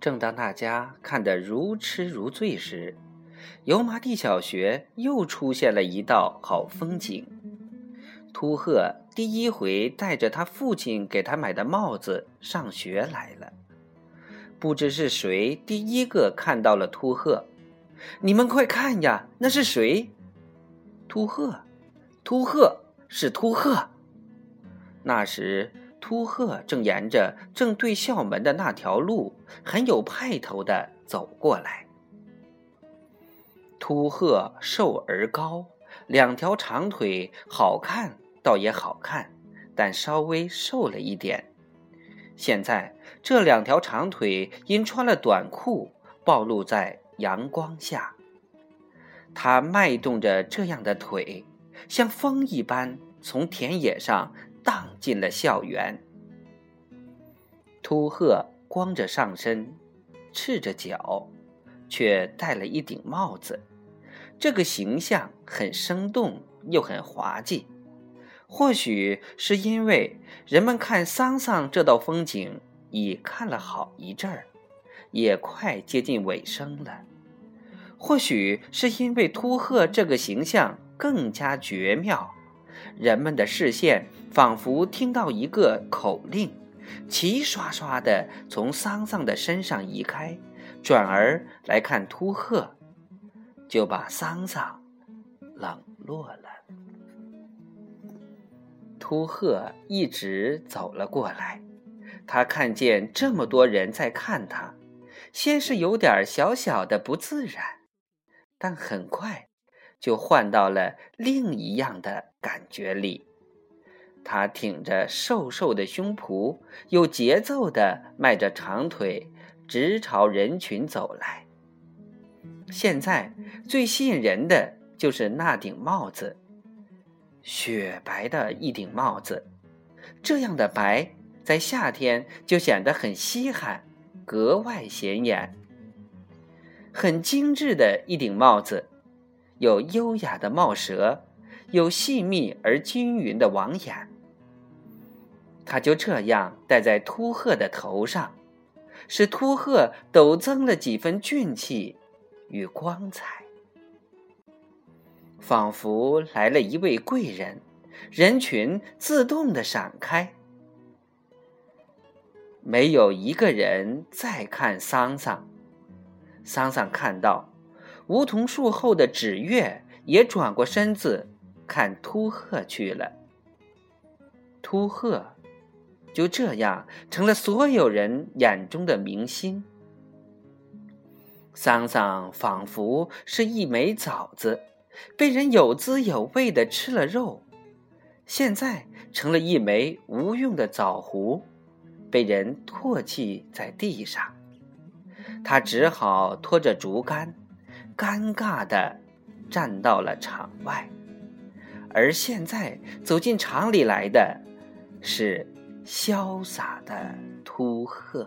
正当大家看得如痴如醉时，油麻地小学又出现了一道好风景。秃鹤第一回带着他父亲给他买的帽子上学来了。不知是谁第一个看到了秃鹤，你们快看呀，那是谁？秃鹤，秃鹤是秃鹤。那时，秃鹤正沿着正对校门的那条路，很有派头的走过来。秃鹤瘦而高，两条长腿，好看倒也好看，但稍微瘦了一点。现在这两条长腿因穿了短裤，暴露在阳光下。他迈动着这样的腿，像风一般从田野上荡进了校园。秃鹤光着上身，赤着脚，却戴了一顶帽子，这个形象很生动又很滑稽。或许是因为人们看桑桑这道风景已看了好一阵儿，也快接近尾声了；或许是因为秃鹤这个形象更加绝妙，人们的视线仿佛听到一个口令，齐刷刷地从桑桑的身上移开，转而来看秃鹤，就把桑桑冷落了。秃鹤一直走了过来，他看见这么多人在看他，先是有点小小的不自然，但很快就换到了另一样的感觉里。他挺着瘦瘦的胸脯，有节奏的迈着长腿，直朝人群走来。现在最吸引人的就是那顶帽子。雪白的一顶帽子，这样的白在夏天就显得很稀罕，格外显眼。很精致的一顶帽子，有优雅的帽舌，有细密而均匀的网眼。它就这样戴在秃鹤的头上，使秃鹤陡增了几分俊气与光彩。仿佛来了一位贵人，人群自动的闪开，没有一个人再看桑桑。桑桑看到梧桐树后的纸月，也转过身子看秃鹤去了。秃鹤就这样成了所有人眼中的明星。桑桑仿佛是一枚枣子。被人有滋有味的吃了肉，现在成了一枚无用的枣核，被人唾弃在地上。他只好拖着竹竿，尴尬的站到了场外。而现在走进场里来的是潇洒的秃鹤。